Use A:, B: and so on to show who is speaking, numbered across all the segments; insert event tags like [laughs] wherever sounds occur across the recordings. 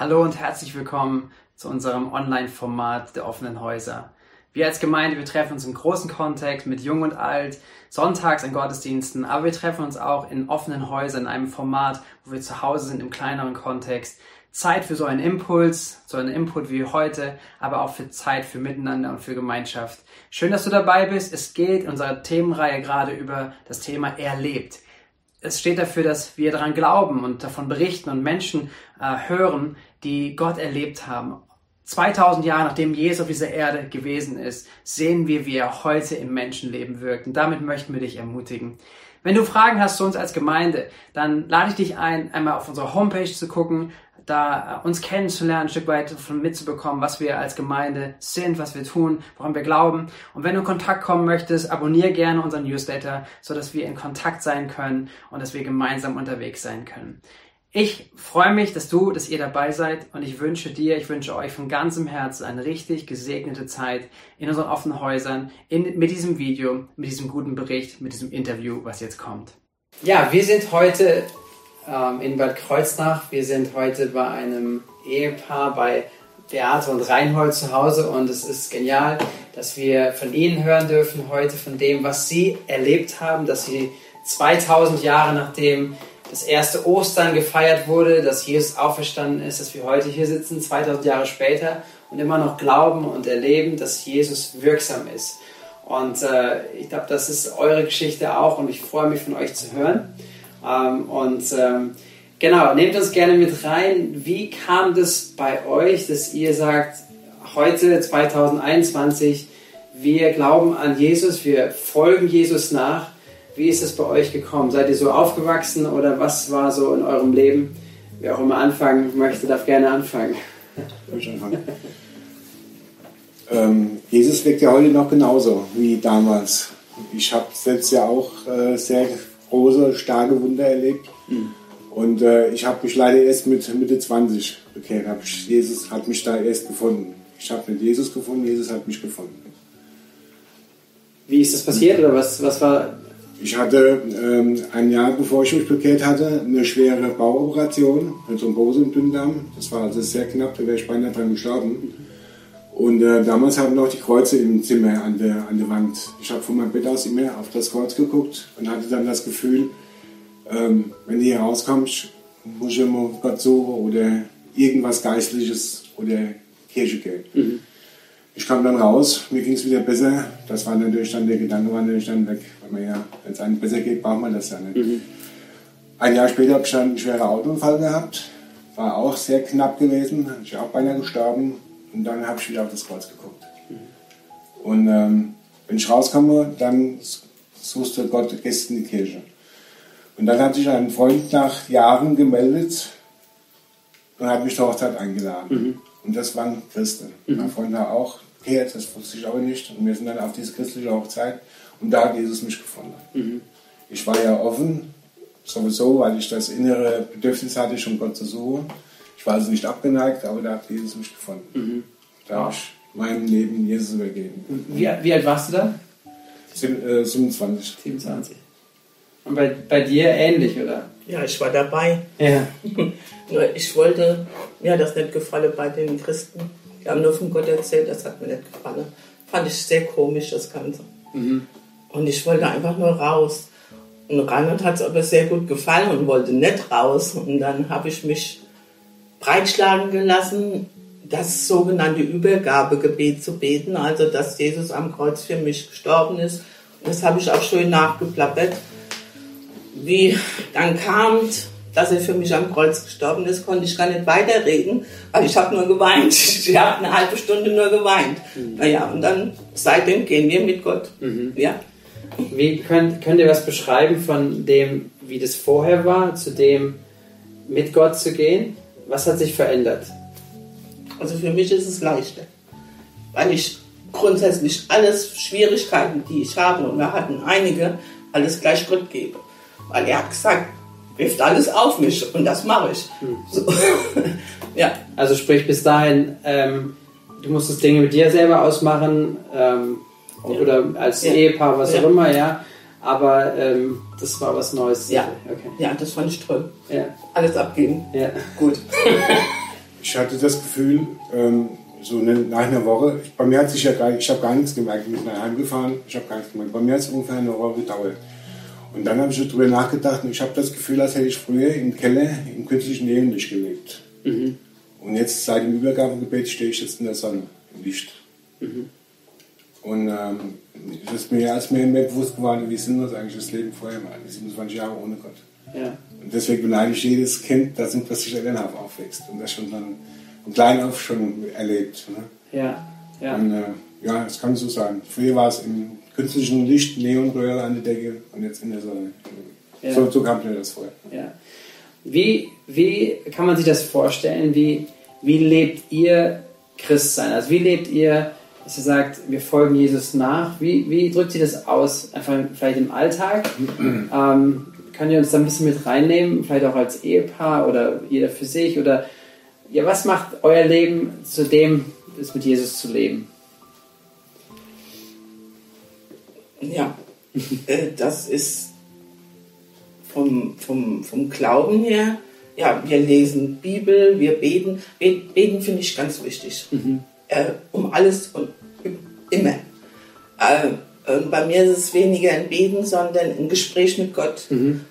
A: Hallo und herzlich willkommen zu unserem Online-Format der offenen Häuser. Wir als Gemeinde, wir treffen uns im großen Kontext mit Jung und Alt, sonntags in Gottesdiensten, aber wir treffen uns auch in offenen Häusern, in einem Format, wo wir zu Hause sind, im kleineren Kontext. Zeit für so einen Impuls, so einen Input wie heute, aber auch für Zeit für Miteinander und für Gemeinschaft. Schön, dass du dabei bist. Es geht in unserer Themenreihe gerade über das Thema Erlebt es steht dafür, dass wir daran glauben und davon berichten und Menschen äh, hören, die Gott erlebt haben. 2000 Jahre nachdem Jesus auf dieser Erde gewesen ist, sehen wir, wie er heute im Menschenleben wirkt. Und damit möchten wir dich ermutigen. Wenn du Fragen hast zu uns als Gemeinde, dann lade ich dich ein, einmal auf unsere Homepage zu gucken, da äh, uns kennenzulernen, ein Stück weit davon mitzubekommen, was wir als Gemeinde sind, was wir tun, woran wir glauben. Und wenn du in Kontakt kommen möchtest, abonniere gerne unseren Newsletter, so dass wir in Kontakt sein können und dass wir gemeinsam unterwegs sein können. Ich freue mich, dass du, dass ihr dabei seid und ich wünsche dir, ich wünsche euch von ganzem Herzen eine richtig gesegnete Zeit in unseren offenen Häusern, in, mit diesem Video, mit diesem guten Bericht, mit diesem Interview, was jetzt kommt. Ja, wir sind heute ähm, in Bad Kreuznach. Wir sind heute bei einem Ehepaar bei Beate und Reinhold zu Hause und es ist genial, dass wir von ihnen hören dürfen heute, von dem, was sie erlebt haben, dass sie 2000 Jahre nachdem das erste Ostern gefeiert wurde, dass Jesus auferstanden ist, dass wir heute hier sitzen, 2000 Jahre später und immer noch glauben und erleben, dass Jesus wirksam ist. Und äh, ich glaube, das ist eure Geschichte auch und ich freue mich von euch zu hören. Ähm, und ähm, genau, nehmt uns gerne mit rein. Wie kam das bei euch, dass ihr sagt, heute 2021, wir glauben an Jesus, wir folgen Jesus nach. Wie ist es bei euch gekommen? Seid ihr so aufgewachsen oder was war so in eurem Leben? Wer auch immer anfangen möchte, darf gerne anfangen.
B: ähm, Jesus wirkt ja heute noch genauso wie damals. Ich habe selbst ja auch äh, sehr große, starke Wunder erlebt. Mhm. Und äh, ich habe mich leider erst mit Mitte 20 bekehrt. Hab ich, Jesus hat mich da erst gefunden. Ich habe nicht Jesus gefunden, Jesus hat mich gefunden.
A: Wie ist das passiert oder was, was war?
B: Ich hatte ähm, ein Jahr bevor ich mich bekehrt hatte, eine schwere Bauoperation mit Thrombose im Dünndarm. Das war also sehr knapp, da wäre ich beinahe dran gestorben. Und äh, damals hatten noch die Kreuze im Zimmer an der, an der Wand. Ich habe von meinem Bett aus immer auf das Kreuz geguckt und hatte dann das Gefühl, ähm, wenn hier rauskommst, muss ich immer Gott suchen oder irgendwas Geistliches oder Kirche gehen. Mhm. Ich kam dann raus, mir ging es wieder besser. Das war natürlich dann der Gedanke, war natürlich dann weg. Weil man ja, wenn es einem besser geht, braucht man das ja nicht. Mhm. Ein Jahr später habe ich dann einen schweren Autounfall gehabt. War auch sehr knapp gewesen. Ich auch beinahe gestorben und dann habe ich wieder auf das Kreuz geguckt. Und ähm, wenn ich rauskomme, dann suchst du Gott Gäste in die Kirche. Und dann hat sich ein Freund nach Jahren gemeldet und hat mich zur Hochzeit eingeladen. Mhm. Und das waren Christen. Mhm. Mein Freund war auch bekehrt, das wusste ich aber nicht. Und wir sind dann auf diese christliche Hochzeit und da hat Jesus mich gefunden. Mhm. Ich war ja offen, sowieso, weil ich das innere Bedürfnis hatte, schon Gott zu suchen. Ich war also nicht abgeneigt, aber da hat Jesus mich gefunden. Mhm. Da habe ich mein Leben Jesus übergeben.
A: Wie, wie alt warst du da?
B: Sim, äh, 27.
A: 27. Und bei, bei dir ähnlich, oder?
C: Ja, ich war dabei.
A: Ja. [laughs]
C: nur ich wollte, mir hat das nicht gefallen bei den Christen. Die haben nur von Gott erzählt, das hat mir nicht gefallen. Fand ich sehr komisch, das Ganze. Mhm. Und ich wollte einfach nur raus. Und Reinhard hat es aber sehr gut gefallen und wollte nicht raus. Und dann habe ich mich breitschlagen gelassen, das sogenannte Übergabegebet zu beten, also dass Jesus am Kreuz für mich gestorben ist. Das habe ich auch schön nachgeplappert. Wie dann kam, dass er für mich am Kreuz gestorben ist, konnte ich gar nicht weiterreden, weil ich habe nur geweint. [laughs] Ich habe eine halbe Stunde nur geweint. Mhm. Naja, und dann seitdem gehen wir mit Gott. Mhm. Ja.
A: Wie könnt, könnt ihr was beschreiben von dem, wie das vorher war, zu dem mit Gott zu gehen? Was hat sich verändert?
C: Also für mich ist es leichter, weil ich grundsätzlich alles Schwierigkeiten, die ich habe, und wir hatten einige, alles gleich Gott gebe. Weil er hat gesagt, wirft alles auf mich und das mache ich. Hm. So. [laughs]
A: ja. Also sprich bis dahin, ähm, du musstest Dinge mit dir selber ausmachen ähm, ja. oder als ja. Ehepaar, was ja. auch immer, ja. Aber ähm, das war was Neues.
C: Ja. Okay. ja, das fand ich toll. Ja. Alles abgeben. Ja. Gut. [laughs]
B: ich hatte das Gefühl, ähm, so eine, nach einer Woche, bei mir hat sich ja gar, ich habe gar nichts gemerkt, ich bin nach Hause gefahren, ich habe gar nichts gemerkt. Bei mir hat es ungefähr eine Woche gedauert. Und dann habe ich so drüber nachgedacht und ich habe das Gefühl, als hätte ich früher im Keller im künstlichen Nebenlicht gelebt. Mhm. Und jetzt seit dem Übergabegebet stehe ich jetzt in der Sonne, im Licht. Mhm. Und ähm, das ist mir als mehr, mehr bewusst geworden, wie sinnlos eigentlich das Leben vorher war, die 27 Jahre ohne Gott. Ja. Und deswegen beneide ich jedes Kind, das in plötzlich Elternhaft aufwächst und das schon dann von klein auf schon erlebt. Ne? Ja, ja. Und, äh, ja, das kann so sein. Früher war es im künstlichen Licht, Neonröhre an der Decke und jetzt in der Sonne. Ja. So, so kam mir das vor.
A: Ja. Wie, wie kann man sich das vorstellen? Wie, wie lebt ihr Christsein? Also wie lebt ihr, dass ihr sagt, wir folgen Jesus nach? Wie, wie drückt ihr das aus? Einfach vielleicht im Alltag? ähm, könnt ihr uns da ein bisschen mit reinnehmen? Vielleicht auch als Ehepaar oder jeder für sich? Oder ja, was macht euer Leben zu dem, es mit Jesus zu leben?
C: Ja, äh, das ist vom, vom, vom Glauben her, ja, wir lesen Bibel, wir beten. Beten finde ich ganz wichtig. Mhm. Äh, um alles und immer. Äh, bei mir ist es weniger ein Beten, sondern ein Gespräch mit Gott. Mhm.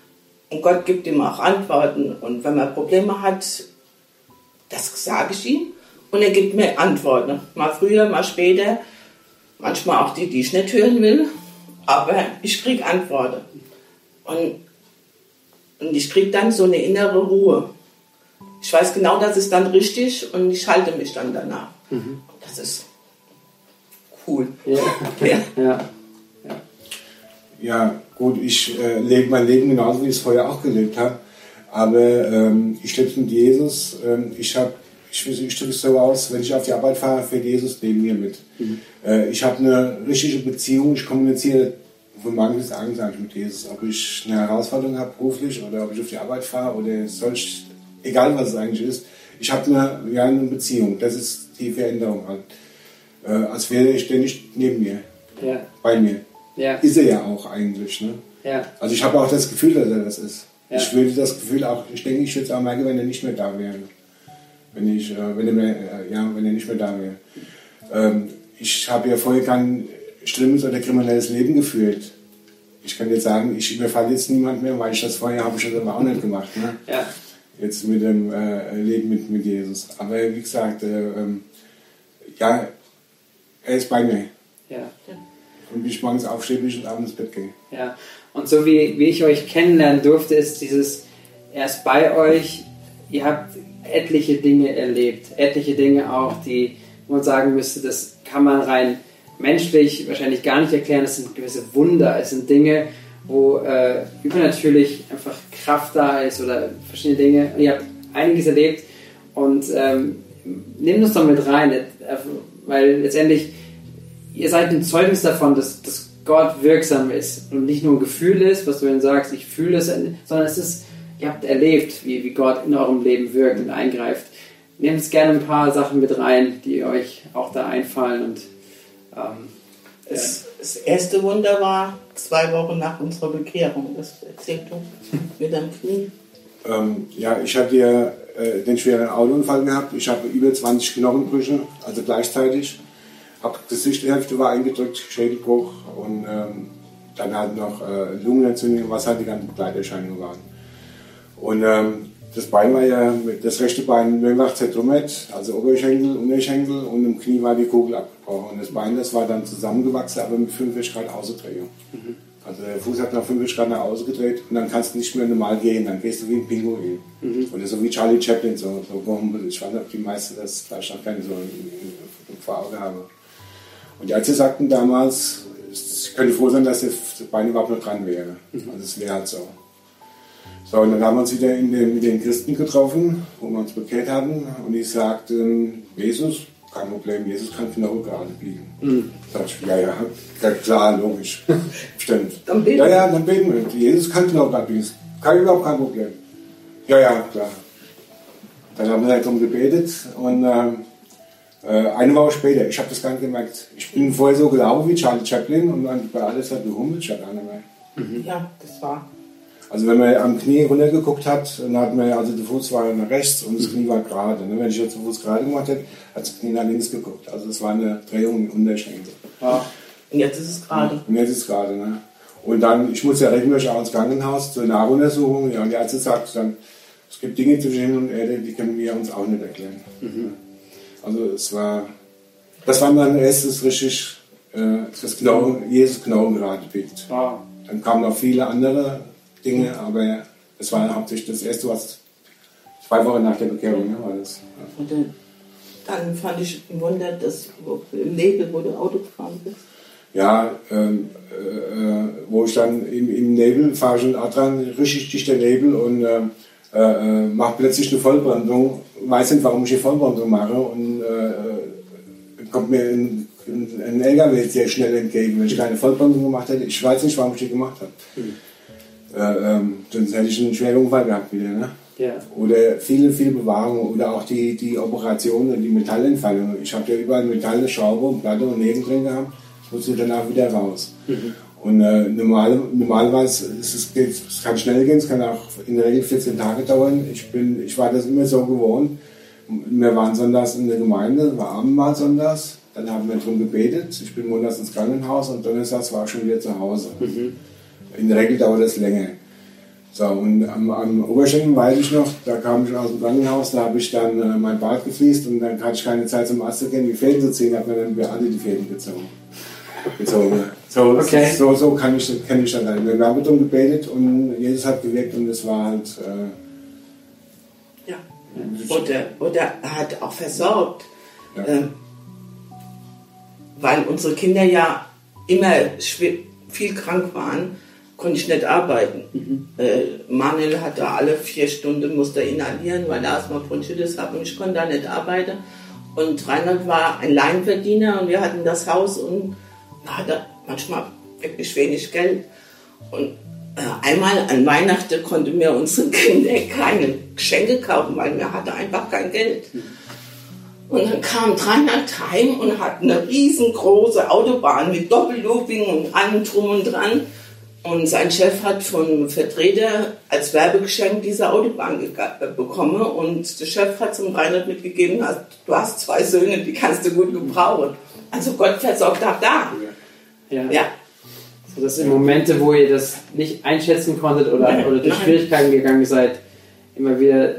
C: Und Gott gibt ihm auch Antworten. Und wenn man Probleme hat, das sage ich ihm. Und er gibt mir Antworten. Mal früher, mal später. Manchmal auch die, die ich nicht hören will. Aber ich kriege Antworten. Und, und ich kriege dann so eine innere Ruhe. Ich weiß genau, das ist dann richtig und ich halte mich dann danach. Mhm. Das ist cool. Ja.
B: ja. ja. ja gut, ich äh, lebe mein Leben genauso, wie ich es vorher auch gelebt habe. Aber ähm, ich lebe mit Jesus. Ähm, ich habe ich, ich drücke es so aus, wenn ich auf die Arbeit fahre, fährt Jesus neben mir mit. Mhm. Äh, ich habe eine richtige Beziehung, ich kommuniziere von morgen bis abends eigentlich mit Jesus. Ob ich eine Herausforderung habe beruflich oder ob ich auf die Arbeit fahre oder solch, egal was es eigentlich ist. Ich habe eine, ja, eine Beziehung, das ist die Veränderung halt. Äh, als wäre ich ständig neben mir, ja. bei mir. Ja. Ist er ja auch eigentlich. Ne? Ja. Also ich habe auch das Gefühl, dass er das ist. Ja. Ich würde das Gefühl auch, ich denke, ich würde es auch merken, wenn er nicht mehr da wäre. Wenn, ich, äh, wenn, er, mehr, äh, ja, wenn er nicht mehr da wäre. Ähm, ich habe ja vorher kein schlimmes oder kriminelles Leben geführt. Ich kann jetzt sagen, ich überfalle jetzt niemand mehr, weil ich das vorher habe ich das aber auch nicht gemacht. Ne? Ja. Jetzt mit dem äh, Leben mit, mit Jesus. Aber wie gesagt, äh, ähm, ja, er ist bei mir. Ja. Und wie ich morgens aufstehe, wie ich abends ins Bett gehe.
A: Ja. Und so wie, wie ich euch kennenlernen durfte, ist dieses, er ist bei euch, ihr habt etliche Dinge erlebt, etliche Dinge auch, die man sagen müsste, das kann man rein menschlich wahrscheinlich gar nicht erklären, das sind gewisse Wunder, es sind Dinge, wo äh, übernatürlich einfach Kraft da ist oder verschiedene Dinge. Und ihr habt einiges erlebt und ähm, nehmt uns doch mit rein, äh, weil letztendlich ihr seid ein Zeugnis davon, dass, dass Gott wirksam ist und nicht nur ein Gefühl ist, was du dann sagst, ich fühle es, sondern es ist, ihr habt erlebt, wie, wie Gott in eurem Leben wirkt und eingreift. Nehmt es gerne ein paar Sachen mit rein, die euch auch da einfallen und ähm,
C: das, das, erste Wunder war zwei Wochen nach unserer Bekehrung. Das erzählt du mit deinem Knie.
B: Ähm, ja, ich hatte ja äh, den schweren Autounfall gehabt. Ich habe über 20 Knochenbrüche, also gleichzeitig. Hab Gesichtshälfte war eingedrückt, Schädelbruch und ähm, dann halt noch äh, Lungenentzündung, was halt die ganzen Begleiterscheinungen waren. Und ähm, das Bein war ja, das rechte Bein mehrfach zertrümmert, also Oberschenkel, Unterschenkel und im Knie war die Kugel abgebrochen. Und das Bein, das war dann zusammengewachsen, aber mit 45 Grad Außendrehung. Mhm. Also der Fuß hat nach 45 Grad nach außen gedreht und dann kannst du nicht mehr normal gehen, dann gehst du wie ein Pinguin. Mhm. Oder so wie Charlie Chaplin, so, so ich weiß nicht, ob die meisten das vielleicht noch keine so vor Augen haben. Und die Ärzte sagten damals, ich könnte froh sein, dass das Bein überhaupt noch dran wäre. Mhm. Also es wäre halt so. So, und dann haben wir uns wieder den, mit den Christen getroffen, wo wir uns bekehrt hatten. Und ich sagte, Jesus, kein Problem, Jesus kann von der Rückgrat biegen. Mhm. Da ich, ja, ja, klar, logisch. [laughs] Stimmt. Dann beten. Ja, ja, dann beten wir. Jesus kann von der Rückgrat biegen. Kein, überhaupt kein Problem. Ja, ja, klar. Dann haben wir halt darum gebetet und ähm, äh, eine Woche später, ich habe das gar nicht gemerkt. Ich bin vorher so gelaufen wie Charlie Chaplin und dann bei alles hat gehummelt, ich gar nicht mehr.
C: Mhm. Ja, das war
B: Also wenn man am Knie runtergeguckt hat, dann hat man also der Fuß war nach rechts und das Knie war gerade. Ne? Wenn ich jetzt den Fuß gerade gemacht hätte, hat das Knie nach links geguckt. Also es war eine Drehung im Unterschenkel.
C: Ja. Und jetzt ist es gerade.
B: Und jetzt ist es gerade. Ne? Und dann, ich muss ja regelmäßig auch ins Krankenhaus zur Nachuntersuchung. Ja, und die Ärzte sagt dann, es gibt Dinge zwischen Himmel und Erde, die können wir uns auch nicht erklären. Mhm. Also es war, das war mein erstes richtig, äh, das Knochen, Jesus Knochen gerade biegt. Ah. Dann kamen noch viele andere Dinge, aber es war hauptsächlich das erste, was zwei Wochen nach der Bekehrung ne, war das. Ja.
C: Und dann, dann fand ich ein Wunder, dass im Nebel, wo du Auto gefahren bist.
B: Ja, ähm, äh, wo ich dann im, im Nebel fahre schon auch dran, richtig dichter Nebel und ähm, äh, äh, mache plötzlich eine Vollbrandung, weiß nicht, warum ich eine Vollbrandung mache und äh, kommt mir ein, ein, LKW sehr schnell entgegen, wenn ich keine Vollbrandung gemacht hätte. Ich weiß nicht, warum ich die gemacht habe. Mhm. Äh, ähm, sonst hätte ich einen schweren Unfall gehabt wieder. Ne? Ja. Oder viele, viele Bewahrungen oder auch die, die Operationen, die Metallentfallung. Ich habe ja überall Metalle, Schraube und Platte und Nägel drin gehabt. Ich musste danach wieder raus. Mhm. Und äh, normal, normalerweise ist es, es kann schnell gehen, es kann auch in der Regel 14 Tage dauern. Ich, bin, ich war das immer so gewohnt. Wir waren sonntags in der Gemeinde, war Abendmahl sonntags. Dann haben wir darum gebetet. Ich bin montags ins Krankenhaus und donnerstags war ich schon wieder zu Hause. Mhm. In der Regel dauert das länger. So, und am, am Oberschenkel weiß ich noch, da kam ich aus dem Krankenhaus, da habe ich dann äh, mein Bart gefliest und dann hatte ich keine Zeit zum Arzt zu gehen, die Fäden zu ziehen, hat mir dann wir alle die Fäden gezogen. Gezogen. So, okay. so, so kann ich, kenne ich dann. Wir haben darum gebetet und Jesus hat gewirkt und es war halt.
C: Äh, ja. Und er, und er hat auch versorgt. Ja. Ähm, weil unsere Kinder ja immer viel krank waren konnte ich nicht arbeiten. Mhm. Äh, Manuel hatte alle vier Stunden, musste inhalieren, weil er Asthma Bronchitis hat und ich konnte da nicht arbeiten. Und Reinhard war ein Leinverdiener und wir hatten das Haus und hatte manchmal wirklich wenig Geld. Und äh, einmal an Weihnachten konnten wir unseren Kindern keine Geschenke kaufen, weil wir hatten einfach kein Geld. Und dann kam Reinhard heim und hat eine riesengroße Autobahn mit Doppellooping und allem drum und dran und sein Chef hat von Vertreter als Werbegeschenk diese Autobahn äh, bekommen und der Chef hat zum Reinhard mitgegeben, du hast zwei Söhne, die kannst du gut gebrauchen. Also Gott versorgt auch da.
A: Ja. Ja. So, das sind Momente, wo ihr das nicht einschätzen konntet oder, nein, oder durch nein. Schwierigkeiten gegangen seid, immer wieder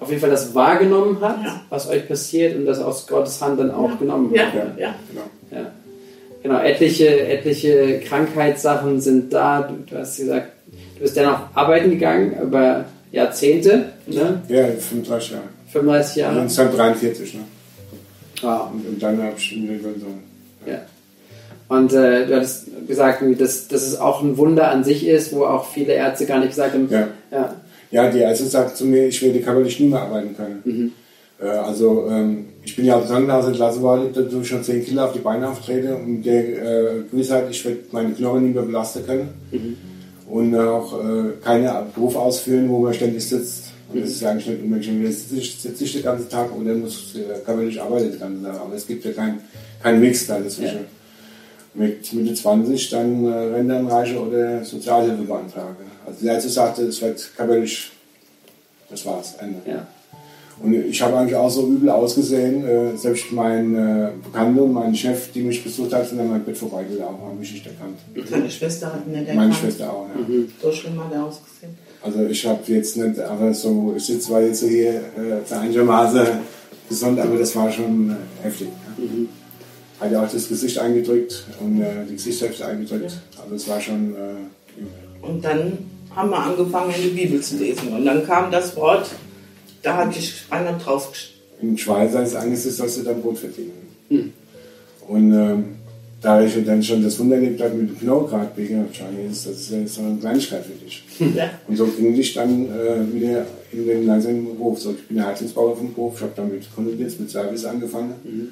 A: auf jeden Fall das wahrgenommen habt, ja. was euch passiert und das aus Gottes Hand dann auch
C: ja.
A: genommen
C: habt. Ja, ja. Genau.
A: ja genau, etliche, etliche Krankheitssachen sind da. Du, du, hast gesagt, du bist dann auch arbeiten gegangen über Jahrzehnte. Ne?
B: Ja, 35 Jahre.
A: 35 Jahre.
B: Und dann 43, ne? Ah. Und, und dann habe ich eine so.
A: Ja. Und äh, du hattest gesagt, dass, dass es auch ein Wunder an sich ist, wo auch viele Ärzte gar nicht gesagt haben.
B: Ja, ja. ja die Ärzte sagten zu mir, ich werde körperlich nie mehr arbeiten können. Mhm. Äh, also ähm, ich bin ja aus Krankenhaus entlassen worden, dadurch schon 10 Kilo auf die Beine auftrete und der äh, Gewissheit, ich werde meine Knochen nicht mehr belasten können mhm. und auch äh, keinen Beruf ausführen, wo man ständig sitzt. Und das ist ja eigentlich nicht unbedingt, entweder sitze ich, sitze ich den ganzen Tag oder muss, äh, nicht arbeiten den ganzen Tag. Aber es gibt ja keinen kein Mix da dazwischen. Ja. Mit Mitte 20 dann äh, Rentenreiche oder Sozialhilfe beantrage. Also der Ärzte sagte, es wird körperlich, das war's, Ende.
A: Ja.
B: Und ich habe eigentlich auch so übel ausgesehen. Äh, selbst mein äh, Bekannter und mein Chef, die mich besucht hat, sind an meinem Bett vorbeigelaufen, haben mich nicht erkannt.
C: Deine Schwester hat nicht erkannt?
B: Meine Schwester auch, ja.
C: Mhm. So schlimm hat er ausgesehen.
B: Also ich habe jetzt nicht, aber so, ich sitze zwar jetzt so hier äh, einigermaßen gesund, aber das war schon äh, heftig. Ja. Mhm. Hat ja auch das Gesicht eingedrückt und äh, die Gesichtshälfte eingedrückt. Ja. Also es war schon äh, übel.
C: Und dann haben wir angefangen, die Bibel zu lesen. Und dann kam das Wort da habe ich einer draufgeschrieben.
B: In Schweizer ist Angst, ist, dass sie dann Brot verdienen. Hm. Und ähm, da ich dann schon das Wunder erlebt habe mit dem Knochenradbeger, ist das ist so eine Kleinigkeit für dich. Ja. Und so ging ich dann äh, wieder in den langsamen Beruf. So, ich bin ja Heizungsbauer vom Beruf, ich habe dann mit Kundendienst, mit Service angefangen. Mhm.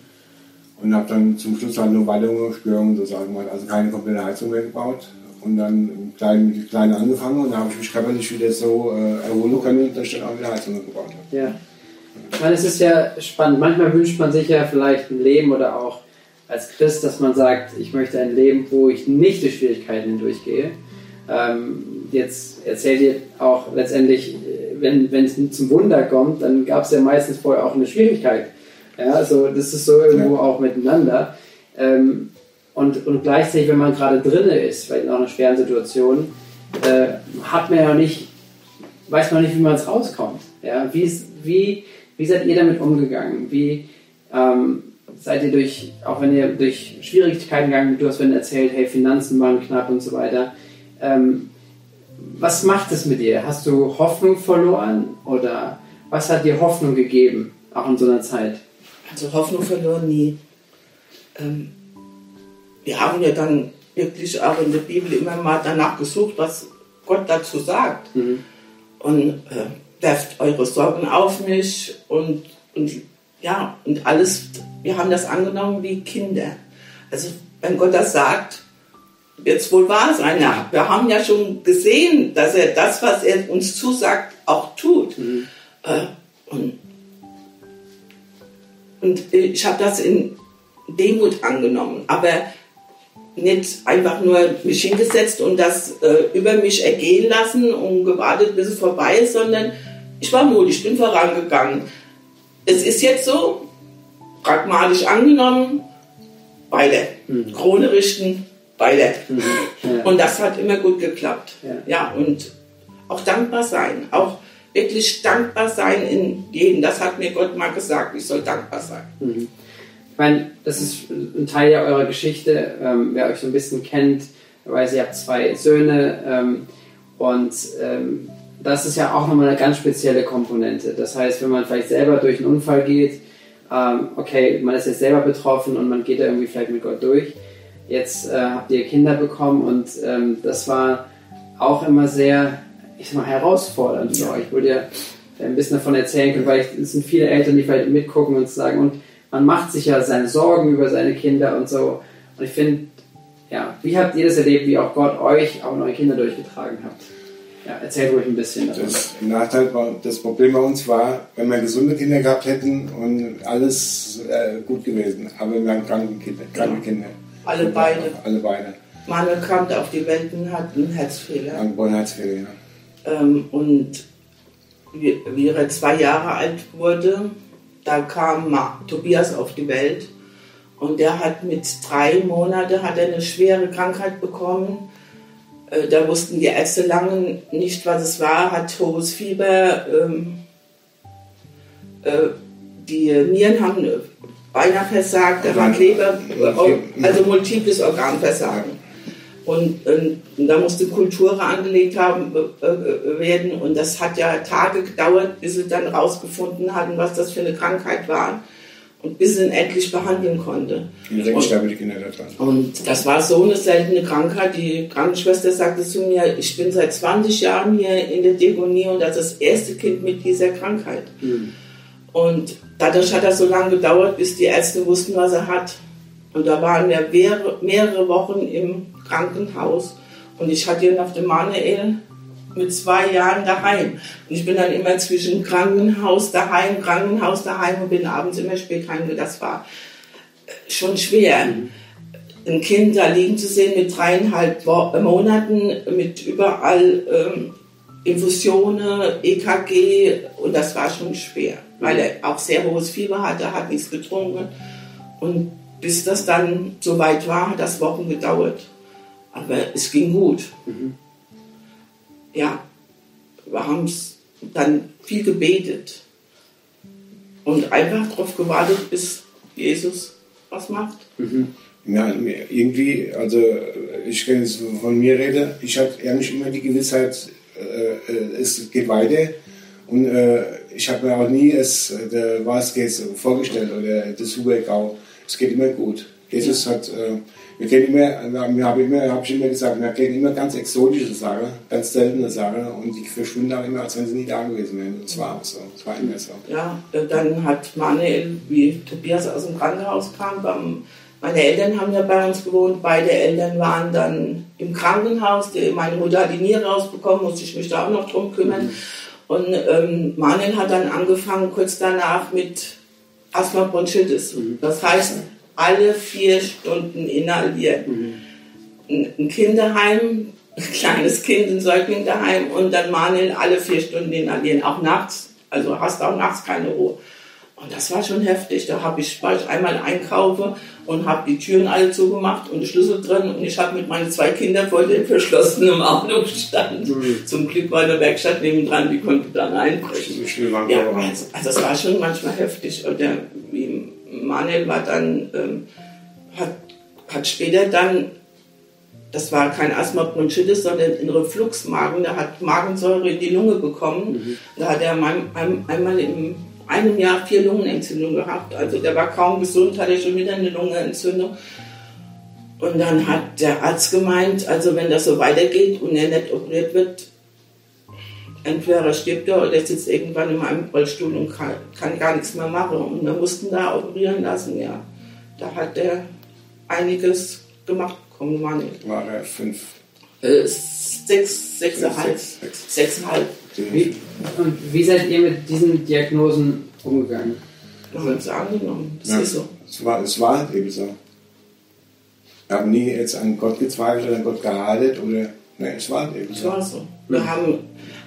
B: Und habe dann zum Schluss halt nur Wallungen, Störungen, so sagen wir also keine komplette Heizung mehr gebaut und dann klein, mit klein angefangen und da habe ich mich körperlich wieder so äh, erholen können, dass ich dann auch wieder Heizungen gebaut habe.
A: Ja. Ich meine, es ist ja spannend. Manchmal wünscht man sich ja vielleicht ein Leben oder auch als Christ, dass man sagt, ich möchte ein Leben, wo ich nicht durch Schwierigkeiten hindurchgehe. Ähm, jetzt erzählt ihr auch letztendlich, wenn, wenn es zum Wunder kommt, dann gab es ja meistens vorher auch eine Schwierigkeit. Ja, also das ist so irgendwo auch miteinander. Ähm, und, und gleichzeitig, wenn man gerade drin ist, vielleicht in einer schweren Situation, äh, hat man ja nicht, weiß man nicht, wie man es rauskommt. Ja, wie, ist, wie, wie seid ihr damit umgegangen? Wie ähm, seid ihr durch, auch wenn ihr durch Schwierigkeiten gegangen, du hast vorhin erzählt, hey, Finanzen waren knapp und so weiter. Ähm, was macht es mit dir? Hast du Hoffnung verloren oder was hat dir Hoffnung gegeben, auch in so einer Zeit?
C: Also Hoffnung verloren nie. Ähm, wir haben ja dann wirklich auch in der Bibel immer mal danach gesucht, was Gott dazu sagt. Mhm. Und äh, werft eure Sorgen auf mich und, und ja, und alles, wir haben das angenommen wie Kinder. Also wenn Gott das sagt, wird es wohl wahr sein. Ja, wir haben ja schon gesehen, dass er das, was er uns zusagt, auch tut. Mhm. Äh, und, und ich habe das in Demut angenommen, aber nicht einfach nur mich hingesetzt und das äh, über mich ergehen lassen und gewartet, bis es vorbei ist, sondern ich war mutig, ich bin vorangegangen. Es ist jetzt so, pragmatisch angenommen, beide. Mhm. Krone richten, beide. Mhm. Ja. Und das hat immer gut geklappt. Ja. ja, und auch dankbar sein, auch wirklich dankbar sein in jedem. Das hat mir Gott mal gesagt, ich soll dankbar sein.
A: Mhm. Ich meine, das ist ein Teil ja eurer Geschichte. Ähm, wer euch so ein bisschen kennt, weiß, ihr habt zwei Söhne ähm, und ähm, das ist ja auch nochmal eine ganz spezielle Komponente. Das heißt, wenn man vielleicht selber durch einen Unfall geht, ähm, okay, man ist jetzt selber betroffen und man geht da irgendwie vielleicht mit Gott durch. Jetzt äh, habt ihr Kinder bekommen und ähm, das war auch immer sehr, ich sag mal, herausfordernd für euch. Ich würde ja ein bisschen davon erzählen können, weil es sind viele Eltern, die vielleicht mitgucken und sagen, und man macht sich ja seine Sorgen über seine Kinder und so. Und ich finde, ja, wie habt ihr das erlebt, wie auch Gott euch, auch eure Kinder durchgetragen habt? Ja, erzähl ruhig ein bisschen
B: davon. Das Nachteil war, das Problem bei uns war, wenn wir gesunde Kinder gehabt hätten und alles äh, gut gewesen, aber wir haben kranke Kinder. Kranke Kinder.
C: Alle beide.
B: Alle beide.
C: Manuel kam auf die Welt und hat einen Herzfehler.
B: Einen Herzfehler,
C: ja. Ähm, und wie, wie er zwei Jahre alt wurde, da kam Ma Tobias auf die Welt und der hat mit drei Monaten hat er eine schwere Krankheit bekommen äh, da wussten die Ärzte lange nicht, was es war, hat hohes Fieber. Ähm, äh, die Nieren haben beinahe versagt, da war Leber, äh, also multiples Organversagen. Und, und, und, da musste Kultur angelegt haben, äh, äh, werden. Und das hat ja Tage gedauert, bis sie dann rausgefunden hatten, was das für eine Krankheit war und bis sie ihn endlich behandeln konnte.
B: Dran.
C: Und das war so eine seltene Krankheit. Die Krankenschwester sagte zu mir, ich bin seit 20 Jahren hier in der Degonie und das ist das erste Kind mit dieser Krankheit. Mhm. Und dadurch hat das so lange gedauert, bis die Ärzte wussten, was er hat. Und da waren wir mehrere Wochen im Krankenhaus und ich hatte ihn auf dem Manuel mit zwei Jahren daheim. Und ich bin dann immer zwischen Krankenhaus daheim, Krankenhaus daheim und bin abends immer spät heim. Das war äh, schon schwer. Ein Kind da liegen zu sehen mit dreieinhalb äh, Monaten, mit überall ähm, Infusionen, EKG und das war schon schwer, weil er auch sehr hohes Fieber hatte, hat nichts getrunken und bis das dann soweit war, hat das Wochen gedauert. Aber es ging gut. Mhm ja, wir haben dann viel gebetet und einfach darauf gewartet, bis Jesus was macht.
B: Mhm. Ja, irgendwie, also ich kann jetzt von mir reden, ich habe eigentlich immer die Gewissheit, äh, äh, es geht weiter und äh, ich habe mir auch nie es, der was geht vorgestellt oder das Huberg auch, es geht immer gut. Jesus ja. hat äh, wir kennen immer, wir haben immer, habe ich immer gesagt, wir kennen immer ganz exotische Sachen, ganz seltene Sachen und die verschwinden auch immer, als wenn sie nie da gewesen wären. Und zwar auch so. Es war immer so.
C: Ja, dann hat Manuel, wie Tobias aus dem Krankenhaus kam, meine Eltern haben ja bei uns gewohnt, beide Eltern waren dann im Krankenhaus, meine Mutter hat die Niere rausbekommen, musste ich mich da auch noch drum kümmern. Mhm. Und ähm, Manuel hat dann angefangen, kurz danach mit Asthma Bronchitis. Mhm. Das heißt, alle vier Stunden inhalieren. Mhm. Ein Kinderheim ein kleines Kind, ein Säugling daheim und dann Manuel alle vier Stunden inhalieren, auch nachts. Also hast auch nachts keine Ruhe. Und das war schon heftig. Da habe ich, war ich einmal einkaufe und habe die Türen alle zugemacht und die Schlüssel drin und ich habe mit meinen zwei Kindern vor dem verschlossenen [laughs] Auto gestanden. Mhm. Zum Glück war eine Werkstatt nebendran, die konnte dann einbrechen. Ja, also, also das war schon manchmal heftig. Und der Manuel war dann, ähm, hat, hat später dann das war kein Asthma bronchitis, sondern ein Refluxmagen. Der hat Magensäure in die Lunge bekommen. Mhm. Da hat er einmal im einem Jahr vier Lungenentzündungen gehabt. Also der war kaum gesund, hatte schon wieder eine Lungenentzündung. Und dann hat der Arzt gemeint, also wenn das so weitergeht und er nicht operiert wird, entweder stirbt er oder er sitzt irgendwann in meinem Rollstuhl und kann, kann gar nichts mehr machen. Und wir mussten da operieren lassen, ja. Da hat er einiges gemacht bekommen, war nicht.
B: War er fünf?
C: Äh, sechs, sechseinhalb. Sechs, sechs. Sechseinhalb.
A: Wie, und wie seid ihr mit diesen Diagnosen umgegangen?
C: Wir haben es angenommen. Das ja, ist so.
B: Es war, es war halt eben so. Wir haben nie jetzt an Gott gezweifelt oder an Gott gehalten oder. Nein, es war halt eben
C: so. Es war so. Wir haben,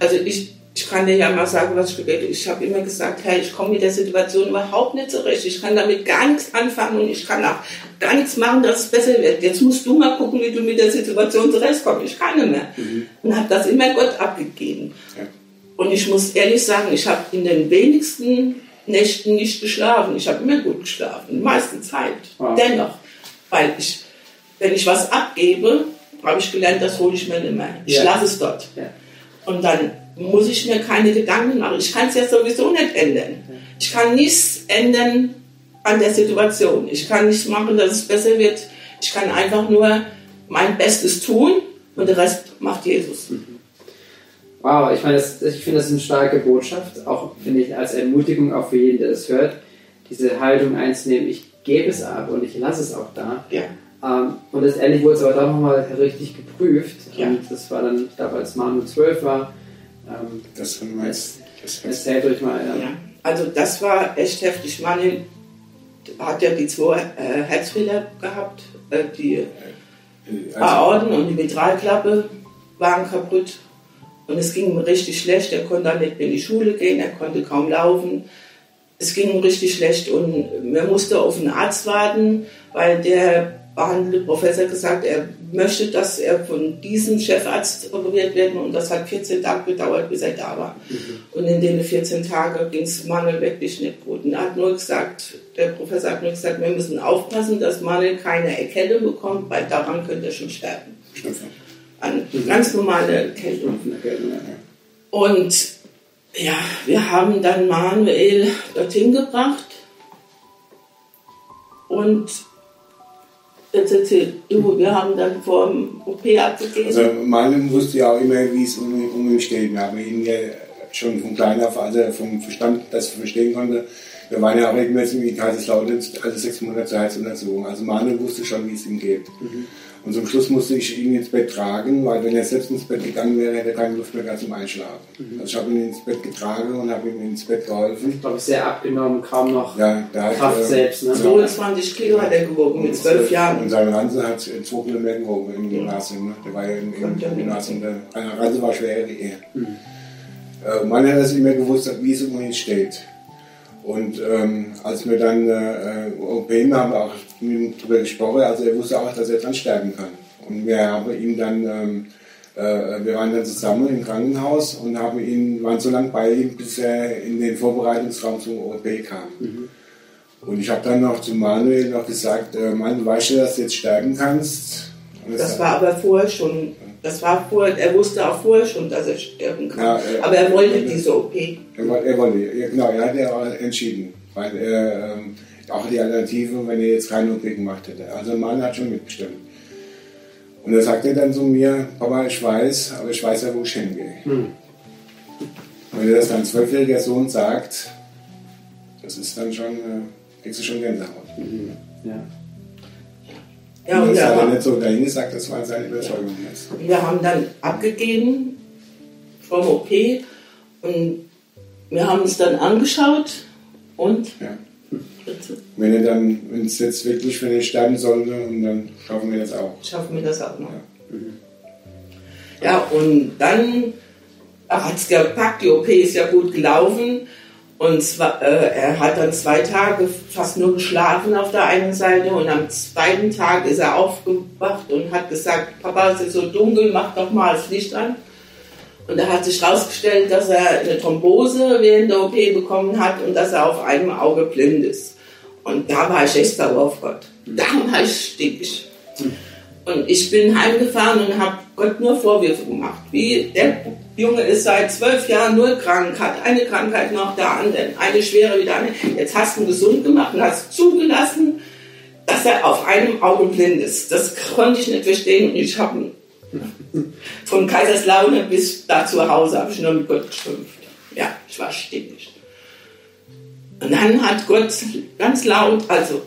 C: also ich, ich kann dir ja mal sagen, was ich gebetet Ich habe immer gesagt, hey, ich komme mit der Situation überhaupt nicht zurecht. Ich kann damit gar nichts anfangen und ich kann auch gar nichts machen, dass es besser wird. Jetzt musst du mal gucken, wie du mit der Situation zurechtkommst. Ich kann nicht mehr. Mhm. Und habe das immer Gott abgegeben. Ja. Und ich muss ehrlich sagen, ich habe in den wenigsten Nächten nicht geschlafen. Ich habe immer gut geschlafen, die meiste Zeit. Wow. Dennoch, weil ich, wenn ich was abgebe, habe ich gelernt, das hole ich mir nicht mehr. Ich ja. lasse es dort. Ja. Und dann muss ich mir keine Gedanken machen. Ich kann es ja sowieso nicht ändern. Ich kann nichts ändern an der Situation. Ich kann nicht machen, dass es besser wird. Ich kann einfach nur mein Bestes tun und der Rest macht Jesus.
A: Wow, ich meine, das, ich finde das eine starke Botschaft, auch finde ich als Ermutigung auch für jeden, der das hört, diese Haltung einzunehmen, ich gebe es ab und ich lasse es auch da.
C: Ja.
A: Ähm, und letztendlich wurde es aber doch nochmal richtig geprüft. Ja. Und das war dann, ich glaube, als Manu 12 war,
B: ähm, das meist,
A: das erzählt euch mal. Ja.
C: ja. Also das war echt heftig. Manu hat ja die zwei äh, Herzfehler gehabt, äh, die äh, also, Aorten und die Mitralklappe waren kaputt. Und es ging ihm richtig schlecht. Er konnte dann nicht mehr in die Schule gehen, er konnte kaum laufen. Es ging ihm richtig schlecht und man musste auf einen Arzt warten, weil der behandelte Professor gesagt, er möchte, dass er von diesem Chefarzt operiert wird und das hat 14 Tage gedauert, bis er da war. Mhm. Und in den 14 Tagen ging es Manuel wirklich nicht gut. Und er hat nur gesagt, der Professor hat nur gesagt, wir müssen aufpassen, dass Manuel keine Erkältung bekommt, weil daran könnte er schon sterben. An mhm. ganz normale Erkältung. Und ja, wir haben dann Manuel dorthin gebracht und Jetzt erzähl du, wir haben dann vor dem OP abgegeben.
B: Also Malen wusste ja auch immer, wie es um, um ihn steht. Wir haben ihn ja schon von klein auf, also vom Verstand, dass er verstehen konnte. Wir waren ja auch regelmäßig in Kaiserslautern, alle sechs Monate zur Heizuntersuchung. Also Manu wusste schon, wie es ihm geht. Mhm. Und zum Schluss musste ich ihn ins Bett tragen, weil wenn er selbst ins Bett gegangen wäre, hätte er keine Luft mehr zum Einschlafen. Mhm. Also ich habe ihn ins Bett getragen und habe ihm ins Bett geholfen.
A: Ich glaube, sehr abgenommen, kaum noch ja, Kraft hat, äh, selbst.
C: Ne? 22 Kilo hat er gewogen mit 12 Jahren.
B: Und seine Ranse hat 2 Kilo mehr gewogen im Gymnasium. Ne? Der war ja im, im Gymnasium. Seine Ranse war schwerer wie er. Mhm. Äh, man hat das immer gewusst, wie es um ihn steht. Und ähm, als wir dann äh, OP haben wir auch mit ihm darüber gesprochen, also er wusste auch, dass er dran sterben kann. Und wir haben ihm dann, ähm, äh, wir waren dann zusammen im Krankenhaus und haben ihn, waren so lange bei ihm, bis er in den Vorbereitungsraum zum OP kam. Mhm. Und ich habe dann noch zu Manuel noch gesagt, äh, Mann, weißt du, dass du jetzt sterben kannst?
C: Das, das war aber vorher schon das war vorher, er wusste auch vorher schon, dass er sterben kann. Ja, er, Aber er wollte er, diese OP.
B: Er, er wollte, genau, er hat ja entschieden. Weil er, ähm, auch die Alternative, wenn er jetzt keine OP gemacht hätte. Also Mann hat schon mitbestimmt. Und er dann zu mir, Papa, ich weiß, aber ich weiß ja, wo ich hingehe. Hm. Wenn er das dann zwölfjähriger Sohn sagt, das ist dann schon, äh, kriegst du schon Gänsehaut. Mhm. Ja. Ja, und das hat er nicht so dahingesagt, das war seine Überzeugung jetzt.
C: Wir haben dann abgegeben vom OP und wir haben uns dann angeschaut und. Ja.
B: Wenn er dann, wenn es jetzt wirklich, wenn er sterben sollte, und dann schaffen wir das auch.
C: Schaffen wir das auch noch. Ja. Ja, und dann hat es gepackt, die OP ist ja gut gelaufen. Und zwar, äh, er hat dann zwei Tage fast nur geschlafen auf der einen Seite und am zweiten Tag ist er aufgewacht und hat gesagt, Papa, es ist so dunkel, mach doch mal das Licht an. Und da hat sich herausgestellt, dass er eine Thrombose während der OP bekommen hat und dass er auf einem Auge blind ist. Und da war ich echt sauer auf Gott. Da war ich stinkig. Und ich bin heimgefahren und habe Gott nur Vorwürfe gemacht. Wie der Junge ist seit zwölf Jahren nur krank, hat eine Krankheit nach der anderen, eine schwere wie der andere. Jetzt hast du ihn gesund gemacht und hast zugelassen, dass er auf einem Auge blind ist. Das konnte ich nicht verstehen und ich habe von Kaiserslautern bis da zu Hause habe ich nur mit Gott geschimpft. Ja, ich war stinkig. Und dann hat Gott ganz laut, also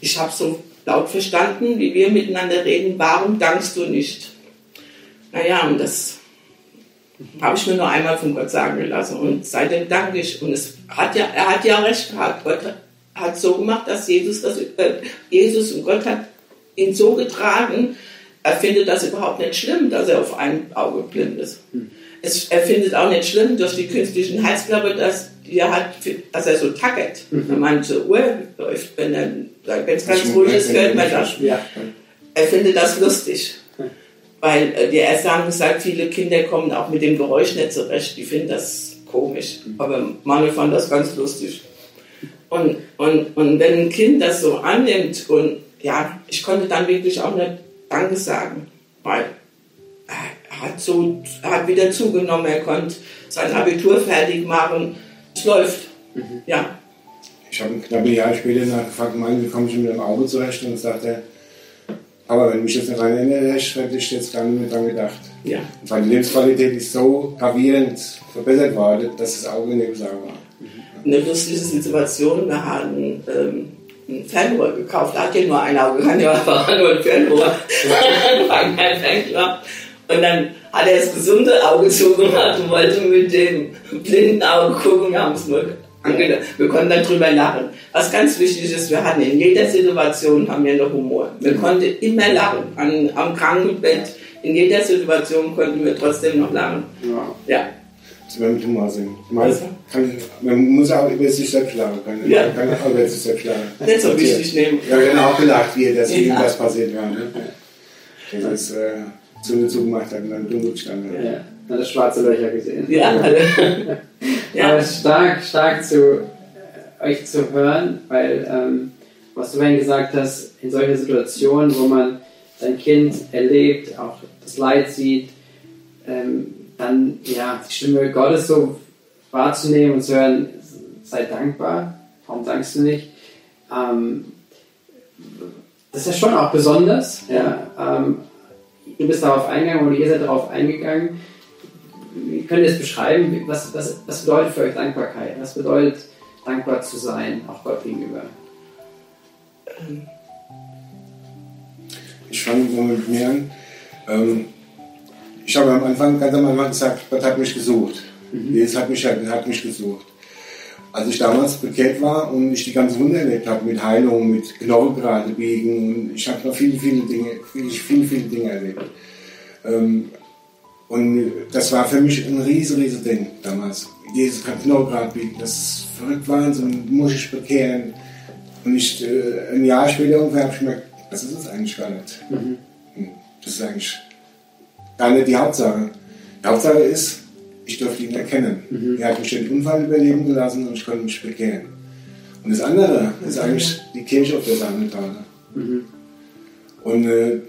C: ich habe so laut verstanden, wie wir miteinander reden, warum dankst du nicht? Naja, und das habe ich mir nur einmal von Gott sagen lassen und seitdem danke ich. Und es hat ja, er hat ja recht gehabt. Gott hat so gemacht, dass Jesus, das, äh, Jesus und Gott hat ihn so getragen, er findet das überhaupt nicht schlimm, dass er auf einem Auge blind ist. Es, er findet auch nicht schlimm durch die künstlichen Heizkörper, dass, die er hat, dass er so tackert. Mhm. Wenn man zur Uhr läuft, wenn es ganz ruhig ist, hört man das. Ja. Er findet das lustig. Weil äh, die Ärzte haben gesagt, viele Kinder kommen auch mit dem Geräusch nicht zurecht. Die finden das komisch. Aber Manuel fand das ganz lustig. Und, und, und wenn ein Kind das so annimmt und ja, ich konnte dann wirklich auch nicht Danke sagen, weil hat, so, hat wieder zugenommen, er konnte sein Abitur fertig machen. Es läuft, mhm. ja.
B: Ich habe ein knappe Jahr später nachgefragt, Mann, wie komme ich mit dem Auge zurecht? Und sagte, aber wenn mich jetzt nicht daran erinnerst, hätte ich jetzt gar nicht mehr dran gedacht. Ja. Weil die Lebensqualität ist so gravierend verbessert worden, dass das Auge nicht sagen war.
C: Eine lustige Situation, wir hatten ähm, ein Fernrohr gekauft. Da hat ja nur ein Auge, [laughs] kann ja einfach nur [laughs] [laughs] ein Fernrohr. kein Fernrohr. Und dann hat er das gesunde Auge zugemacht und wollte mit dem blinden Auge gucken. Wir haben es nur angedacht. Wir konnten dann drüber lachen. Was ganz wichtig ist, wir hatten in jeder Situation haben wir noch Humor. Wir konnten immer lachen. An, am Krankenbett, in jeder Situation konnten wir trotzdem noch lachen. Ja. ja
B: beim Humor singen. Man, kann, man muss auch über sich selbst lachen können. Ja. Man kann auch über sich selbst lachen.
C: Nicht so wichtig nehmen.
B: Ja, wir haben auch gelacht, wie dass ja. irgendwas passiert war. Ne? Das ist äh, Zunge zugemacht hat und dann dumm gestanden
A: hat. Ja, hat das schwarze Löcher gesehen. Ja. [laughs] ja. Aber stark, stark zu äh, euch zu hören, weil ähm, was du vorhin gesagt hast, in solchen Situationen, wo man sein Kind erlebt, auch das Leid sieht, ähm, dann ja, die Stimme Gottes so wahrzunehmen und zu hören, sei dankbar, warum dankst du nicht? Ähm, das ist ja schon auch besonders. Ja, ähm, du bist darauf eingegangen oder ihr seid darauf eingegangen. Wie könnt ihr es beschreiben? Was, was, was bedeutet für euch Dankbarkeit? Was bedeutet dankbar zu sein, auch Gott gegenüber?
B: Ich fange mal mit mir an. Ähm, ich habe am Anfang, ganz am Anfang gesagt, Gott hat mich gesucht. Mhm. Jesus hat mich, hat mich gesucht. Als ich damals bekehrt war und ich die ganzen Wunder erlebt habe mit Heilung, mit Knochengrade biegen, ich habe noch viele, viele Dinge, viele, viele, viele Dinge erlebt. Ähm, und das war für mich ein riesen, riesen Ding damals. Jesus kann Knochengrad biegen, das ist verrückt Wahnsinn, muss ich bekehren. Und ich, äh, ein Jahr später ungefähr habe ich gemerkt, das ist es eigentlich gar nicht. Mhm. Das ist eigentlich gar nicht die Hauptsache. Die Hauptsache ist, ich durfte ihn erkennen. Mhm. Er hat mich den Unfall überleben gelassen und ich konnte mich bekehren. Und das andere ist eigentlich die Kirche auf der Sammeltage. Mhm. Und äh,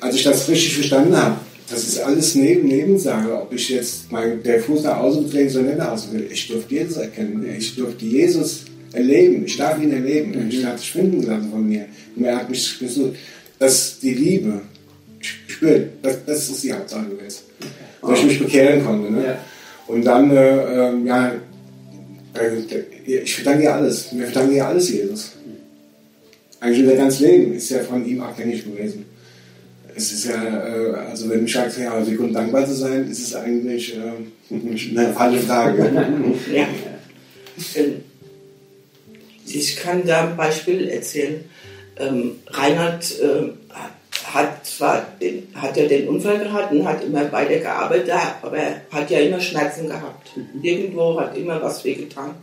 B: als ich das richtig verstanden habe, das ist alles neben Nebensache, ob ich jetzt mein, der Fuß nach außen trägt oder nicht nach außen will. Ich durfte Jesus erkennen. Ich durfte Jesus erleben. Ich darf ihn erleben. Mhm. Ich darf finden lassen von mir. Und er hat mich gesucht. Das die Liebe, spürt. Das, das ist die Hauptsache gewesen. Dass ich mich bekehren konnte. Ne? Ja. Und dann, äh, ähm, ja, ich verdanke dir alles. Mir verdanke dir alles, Jesus. Eigentlich unser ganzes Leben ist ja von ihm abhängig gewesen. Es ist ja, äh, also wenn du sagst, ja, Grund dankbar zu sein, ist es eigentlich äh, eine falsche Frage. [laughs] ja.
C: Ich kann da ein Beispiel erzählen. Ähm, Reinhard äh, hat zwar den, hat ja den Unfall gehabt und hat immer weiter gearbeitet, aber er hat ja immer Schmerzen gehabt. Mhm. Irgendwo hat immer was wehgetan.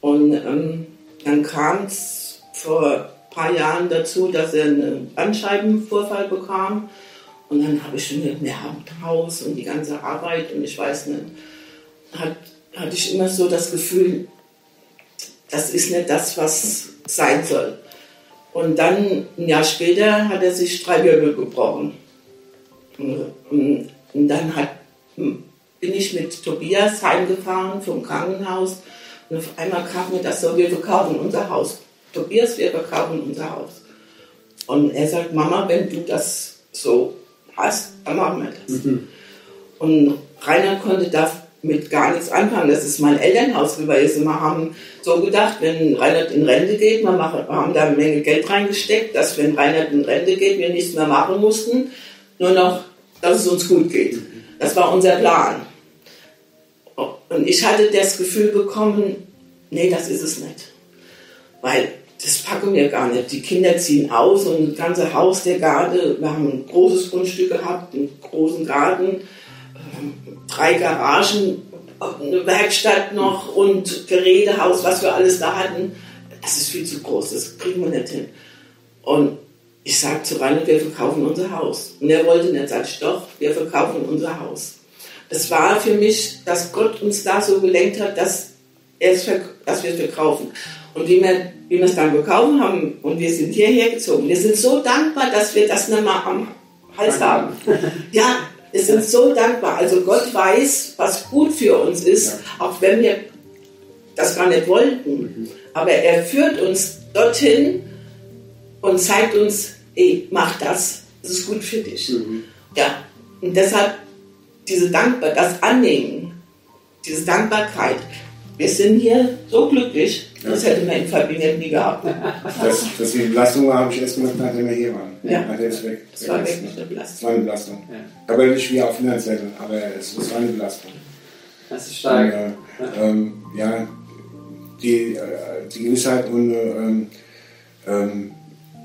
C: Und ähm, dann kam es vor ein paar Jahren dazu, dass er einen Bandscheibenvorfall bekam. Und dann habe ich schon mit mir Haus und die ganze Arbeit und ich weiß nicht, hat, hatte ich immer so das Gefühl, das ist nicht das, was sein soll. Und dann, ein Jahr später, hat er sich drei Wirbel gebrochen. Und, und dann hat, bin ich mit Tobias heimgefahren vom Krankenhaus und auf einmal kam mir das so, wir verkaufen unser Haus. Tobias, wir verkaufen unser Haus. Und er sagt, Mama, wenn du das so hast, dann machen wir das. Mhm. Und Rainer konnte damit gar nichts anfangen. Das ist mein Elternhaus gewesen. Wir haben so gedacht, wenn Reinhard in Rente geht, wir haben da eine Menge Geld reingesteckt, dass wenn Reinhard in Rente geht, wir nichts mehr machen mussten, nur noch, dass es uns gut geht. Das war unser Plan. Und ich hatte das Gefühl bekommen, nee, das ist es nicht. Weil das packen wir gar nicht. Die Kinder ziehen aus und das ganze Haus der Garde, wir haben ein großes Grundstück gehabt, einen großen Garten, ähm, drei Garagen, eine Werkstatt noch und Gerätehaus, was wir alles da hatten. Das ist viel zu groß, das kriegen wir nicht hin. Und ich sagte zu Reinhard, wir verkaufen unser Haus. Und er wollte nicht, sag ich doch, wir verkaufen unser Haus. Das war für mich, dass Gott uns da so gelenkt hat, dass, dass wir es verkaufen. Und wie wir, wie wir es dann gekauft haben und wir sind hierher gezogen, wir sind so dankbar, dass wir das nicht mal am Hals haben. Ja, wir sind so dankbar. Also Gott weiß, was gut für uns ist, auch wenn wir das gar nicht wollten. Aber er führt uns dorthin und zeigt uns, ey, mach das, das ist gut für dich. Mhm. Ja, und deshalb diese Dankbarkeit, das Annehmen, diese Dankbarkeit. Wir sind hier so glücklich, das hätte man in Verbindung nie gehabt.
B: Das, dass die Belastung war, habe ich erst gemacht, nachdem wir hier waren.
C: Ja. Nachdem es weg, das war wirklich eine Belastung.
B: Das war eine Belastung. Ja. Aber nicht wie auf finanziell, aber es, war eine Belastung.
A: Das ist stark.
B: Und, äh, ähm, ja, die, äh, die Gewissheit und ähm, ähm,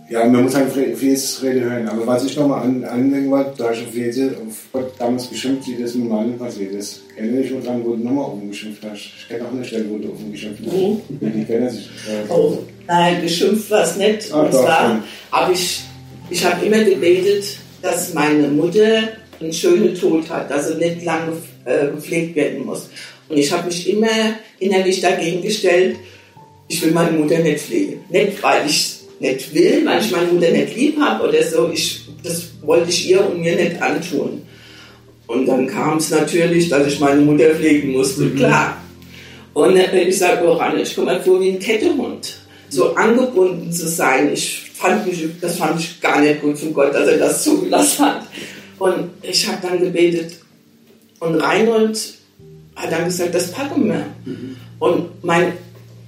B: ja, man muss halt vieles reden hören. Aber was ich nochmal an, wollte, da ich auf Gott damals geschimpft, wie das normal passiert ist. Erinnere ich mich dran, wo du nochmal umgeschimpft hast. Ich kenne auch eine Stelle, wo du umgeschimpft hast. Mhm. Ich kenne das.
C: Äh, oh, nein, geschimpft war es nicht. Ach, und doch, zwar habe ich, ich habe immer gebetet, dass meine Mutter einen schönen Tod hat, dass sie nicht lange äh, gepflegt werden muss. Und ich habe mich immer innerlich dagegen gestellt, ich will meine Mutter nicht pflegen. Nicht, weil ich nicht will, weil ich meine Mutter nicht lieb habe oder so. Ich, das wollte ich ihr und mir nicht antun. Und dann kam es natürlich, dass ich meine Mutter pflegen musste, mhm. klar. Und ich sage, oh ich komme vor wie ein Kettehund. So angebunden zu sein, ich fand mich, das fand ich gar nicht gut von Gott, dass er das zugelassen hat. Und ich habe dann gebetet und Reinhold hat dann gesagt, das packen wir. Mhm. Und, mein,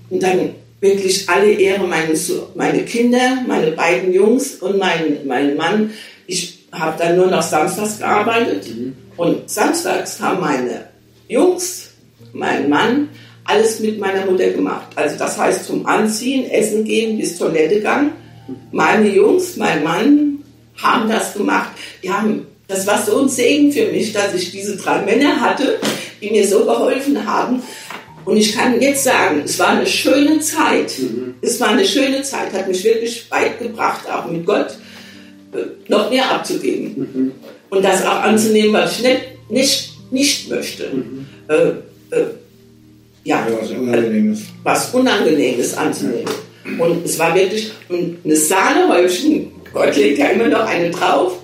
C: und dann wirklich alle Ehre meine, meine Kinder, meine beiden Jungs und mein, mein Mann. Ich habe dann nur noch samstags gearbeitet mhm. und samstags haben meine Jungs, mein Mann, alles mit meiner Mutter gemacht. Also das heißt zum Anziehen, Essen gehen, bis Toilette gang. Meine Jungs, mein Mann haben das gemacht. Die haben, das war so ein Segen für mich, dass ich diese drei Männer hatte, die mir so geholfen haben. Und ich kann jetzt sagen, es war eine schöne Zeit. Mhm. Es war eine schöne Zeit, hat mich wirklich weit gebracht, auch mit Gott äh, noch mehr abzugeben. Mhm. Und das auch anzunehmen, was ich nicht, nicht, nicht möchte. Mhm. Äh, äh, ja, was Unangenehmes. Was Unangenehmes anzunehmen. Ja. Und es war wirklich eine Sahnehäubchen. Gott legt ja immer noch eine drauf.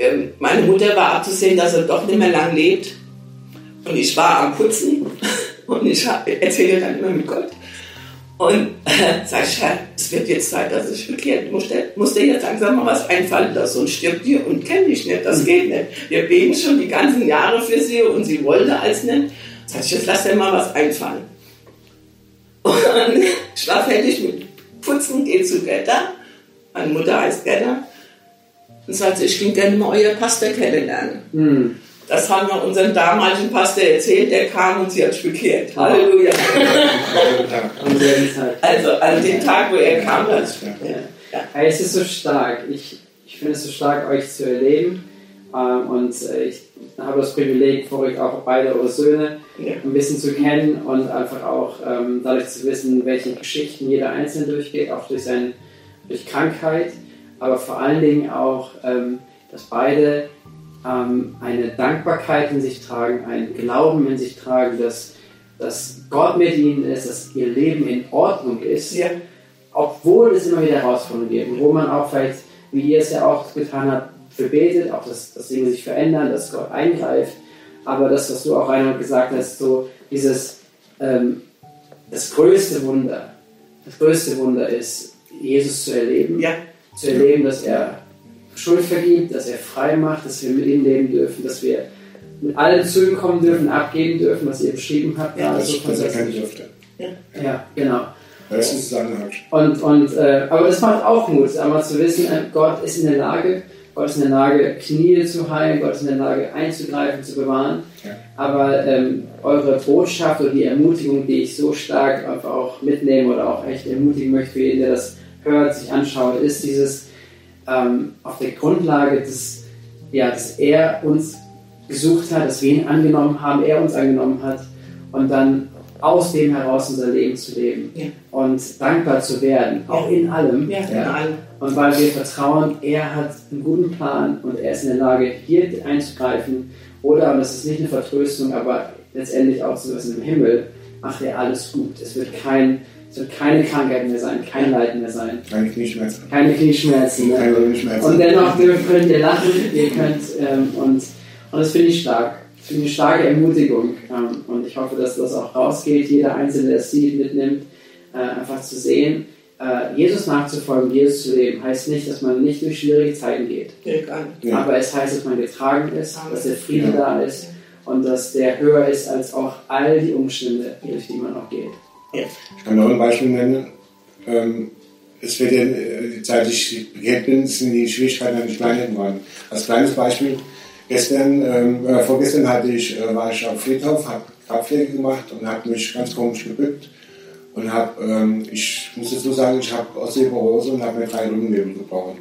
C: Ähm, meine Mutter war abzusehen, dass er doch nicht mehr lang lebt. Und ich war am Putzen und ich erzähle dann immer mit Gott. Und äh, sage ich, Herr, es wird jetzt Zeit, dass ich bekehrt. Muss muss der jetzt langsam mal was einfallen lassen und stirbt dir und kennt dich nicht, das geht nicht. Wir beten schon die ganzen Jahre für sie und sie wollte als nicht. Sag ich, jetzt lass dir mal was einfallen. Und [laughs] fertig mit Putzen, gehe zu Gerda. Meine Mutter heißt Gerda. Und sagt, ich ging gerne mal euer Pastor kennenlernen. Mhm. Das haben wir unserem damaligen Pastor erzählt, der kam und sie hat bekehrt. Halleluja. also an dem Tag, wo er kam, hat
A: ja. ja. Es ist so stark. Ich, ich finde es so stark, euch zu erleben. Ähm, und äh, ich habe das Privileg, vor euch auch beide eure Söhne ein bisschen zu kennen und einfach auch ähm, dadurch zu wissen, welche Geschichten jeder Einzelne durchgeht, auch durch, seine, durch Krankheit, aber vor allen Dingen auch, ähm, dass beide ähm, eine Dankbarkeit in sich tragen, einen Glauben in sich tragen, dass, dass Gott mit ihnen ist, dass ihr Leben in Ordnung ist
C: Ja.
A: obwohl es immer wieder Herausforderungen gibt, wo man auch vielleicht, wie ihr es ja auch getan habt, für betet, auch dass, dass Dinge sich verändern, dass Gott eingreift, aber das, was du auch einmal gesagt hast, so dieses, ähm, das größte Wunder, das größte Wunder ist, Jesus zu erleben,
C: Ja.
A: zu erleben, dass er Schuld vergibt, dass er frei macht, dass wir mit ihm leben dürfen, dass wir mit allem zu ihm kommen dürfen, abgeben dürfen, was ihr beschrieben habt.
C: Ja,
A: gerade
B: Das, das erkennen
A: fantastisch.
B: dürfte.
A: Ja, genau.
B: Das ist zusammenhang.
A: Und, und, äh, aber das macht auch Mut, einmal zu wissen, äh, Gott ist in der Lage, Gott ist in der Lage, Knie zu heilen, Gott ist in der Lage, einzugreifen, zu bewahren.
B: Ja.
A: Aber ähm, eure Botschaft oder die Ermutigung, die ich so stark einfach auch mitnehme oder auch echt ermutigen möchte für jeden, der das hört, sich anschaut, ist dieses ähm, auf der Grundlage, des, ja, dass er uns gesucht hat, dass wir ihn angenommen haben, er uns angenommen hat und dann aus dem heraus unser Leben zu leben
C: Ja.
A: und dankbar zu werden, auch in allem.
C: Ja, in allem.
A: Und weil wir vertrauen, er hat einen guten Plan und er ist in der Lage, hier einzugreifen. Oder, und das ist nicht eine Vertröstung, aber letztendlich auch zu wissen, im Himmel macht er alles gut. Es wird, kein, es wird keine Krankheit mehr sein, kein Leiden mehr sein,
B: Keine Knieschmerzen.
A: keine Knieschmerzen. Ne?
B: Keine Rückenschmerzen.
A: Und dennoch könnt ihr lachen, ihr könnt, ähm, und, und das finde ich stark. Das finde ich eine starke Ermutigung. Ähm, und ich hoffe, dass das auch rausgeht, jeder Einzelne, der es sieht, mitnimmt, äh, einfach zu sehen, äh, Jesus nachzufolgen, Jesus zu leben, heißt nicht, dass man nicht durch schwierige Zeiten geht.
B: Ja.
A: Aber es heißt, dass man getragen ist, dass der Friede
B: Ja.
A: da ist und dass der höher ist als auch all die Umstände, durch die man auch geht.
B: Ich kann noch ein Beispiel nennen. Ähm, es wird ja, seit ich begehrt bin, sind die Schwierigkeiten an kleiner geworden. Als kleines Beispiel, gestern, ähm, äh, vorgestern hatte ich, äh, war ich am Friedhof, habe Grabpflege gemacht und habe mich ganz komisch gebückt und habe, ähm, ich muss dazu sagen, ich habe Osteoporose und habe mir drei Rückenwirbel gebrochen.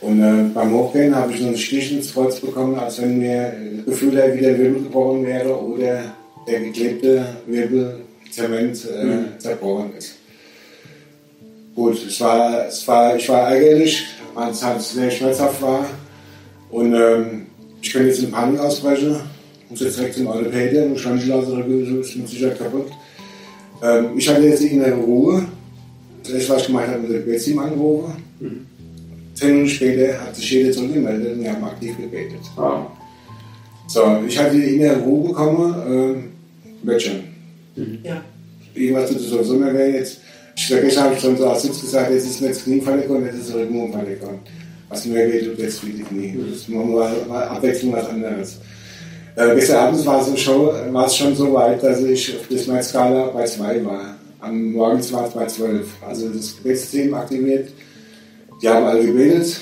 B: Und äh, beim Hochgehen habe ich so einen Stich ins Kreuz bekommen, als wenn mir äh, gefühlt wieder Wirbel gebrochen wäre oder der geklebte Wirbel Zement äh, zerbrochen ist. Gut, es war, es war, ich war ärgerlich, weil es halt sehr schmerzhaft war. Und ähm, ich kann jetzt in Panik ausbrechen, muss jetzt direkt zum Orthopäden und Schwanzschlauser ist mit Sicherheit kaputt. Ähm, ich hatte jetzt die innere Ruhe. Das erste, was ich gemacht habe, mit dem Gebetsteam angerufen. Zehn Minuten später hat sich jeder zurückgemeldet und wir haben aktiv gebetet.
A: Wow.
B: So, ich hatte die innere Ruhe bekommen, ähm, wird schon.
C: Ja.
B: Irgendwas tut es sowieso mehr weh jetzt. Ich vergesse, habe ich schon so aus Sitz gesagt, jetzt ist mir das Knie verletzt jetzt ist Rücken verletzt Was mir weh tut, jetzt die Knie. Das ist mal, mal Abwechslung was anderes. Äh, gestern Abend war es, schon, war es schon so weit, dass ich auf der Schmerzskala bei 2 war. Am Morgens war es bei 12. Also das Gebetssystem aktiviert. Die haben alle gebetet.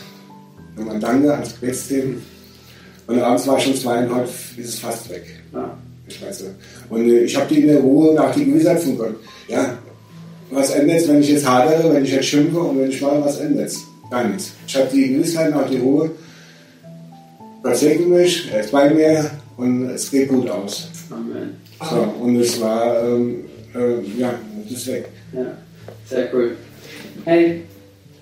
B: Nochmal Danke ans Gebetssystem. Und abends war es schon zwei und heute ist es fast weg.
A: Ja.
B: Ich weiß nicht. Und äh, ich habe die in der Ruhe nach die Gewissheit von Gott. Ja, was ändert wenn ich jetzt hadere, wenn ich jetzt schimpfe und wenn ich mache, was ändert Gar nichts. Ich habe die Gewissheit nach die Ruhe. Gott segnet mich, er ist bei mir und es geht gut aus.
A: Amen.
B: So, und es war, ähm, äh, ja, es ist weg.
A: Ja, sehr cool. Hey,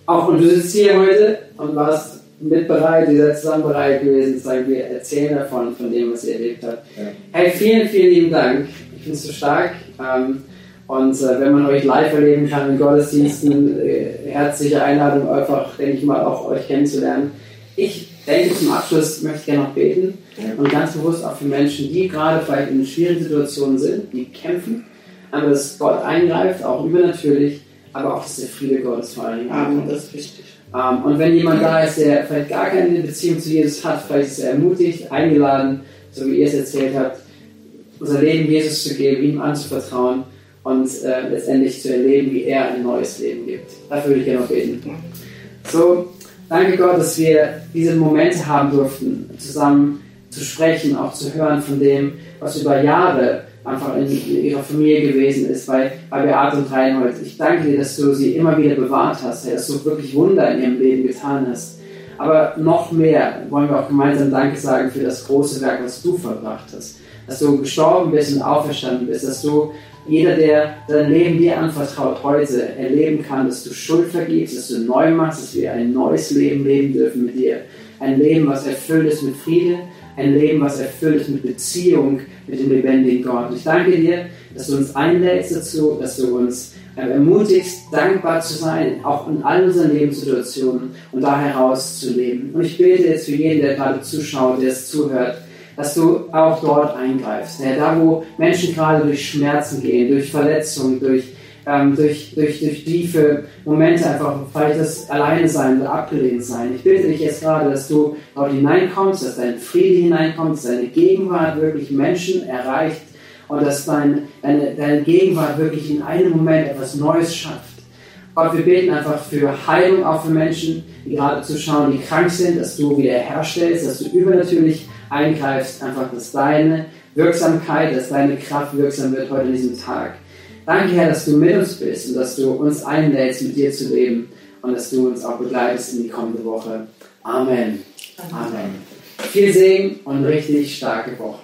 A: auch und du sitzt hier heute und warst mit bereit, ihr seid zusammen bereit gewesen, zu sagen, wir erzählen davon, von dem, was ihr erlebt habt.
B: Ja.
A: Hey, vielen, vielen lieben Dank. Ich finde es so stark. Ähm, und äh, wenn man euch live erleben kann in Gottesdiensten, äh, herzliche Einladung, einfach, denke ich mal, auch euch kennenzulernen. Ich denke, zum Abschluss möchte ich gerne noch beten und ganz bewusst auch für Menschen, die gerade vielleicht in schwierigen Situationen sind, die kämpfen, aber dass Gott eingreift, auch übernatürlich, aber auch, dass der Friede Gottes vor allen Dingen
C: Amen, das ist wichtig.
A: Ähm, und wenn jemand da ist, der vielleicht gar keine Beziehung zu Jesus hat, vielleicht ist er ermutigt, eingeladen, so wie ihr es erzählt habt, unser Leben Jesus zu geben, ihm anzuvertrauen und äh, letztendlich zu erleben, wie er ein neues Leben gibt. Dafür würde ich gerne noch beten. So, danke Gott, dass wir diese Momente haben durften, zusammen zu sprechen, auch zu hören von dem, was über Jahre einfach in ihrer Familie gewesen ist, bei, bei Beate und Reinhold. Ich danke dir, dass du sie immer wieder bewahrt hast, dass du wirklich Wunder in ihrem Leben getan hast. Aber noch mehr wollen wir auch gemeinsam Danke sagen für das große Werk, was du verbracht hast. Dass du gestorben bist und auferstanden bist, dass du jeder, der dein Leben dir anvertraut, heute erleben kann, dass du Schuld vergibst, dass du neu machst, dass wir ein neues Leben leben dürfen mit dir. Ein Leben, was erfüllt ist mit Friede, ein Leben, was erfüllt ist mit Beziehung mit dem lebendigen Gott. Ich danke dir, dass du uns einlädst dazu, dass du uns ähm, ermutigst, dankbar zu sein, auch in all unseren Lebenssituationen und da heraus zu leben. Und ich bete jetzt für jeden, der gerade zuschaut, der es zuhört, dass du auch dort eingreifst. Ja, da, wo Menschen gerade durch Schmerzen gehen, durch Verletzungen, durch, ähm, durch, durch, durch tiefe Momente einfach, vielleicht das Alleine sein oder abgelehnt sein. Ich bitte dich jetzt gerade, dass du dort hineinkommst, dass dein Friede hineinkommt, dass deine Gegenwart wirklich Menschen erreicht und dass dein, deine, deine Gegenwart wirklich in einem Moment etwas Neues schafft. Gott, wir beten einfach für Heilung auch für Menschen, die gerade zuschauen, die krank sind, dass du wieder herstellst, dass du übernatürlich eingreifst, einfach, dass deine Wirksamkeit, dass deine Kraft wirksam wird heute an diesem Tag. Danke, Herr, dass du mit uns bist und dass du uns einlädst, mit dir zu leben und dass du uns auch begleitest in die kommende Woche. Amen. Amen. Viel Segen und richtig starke Woche.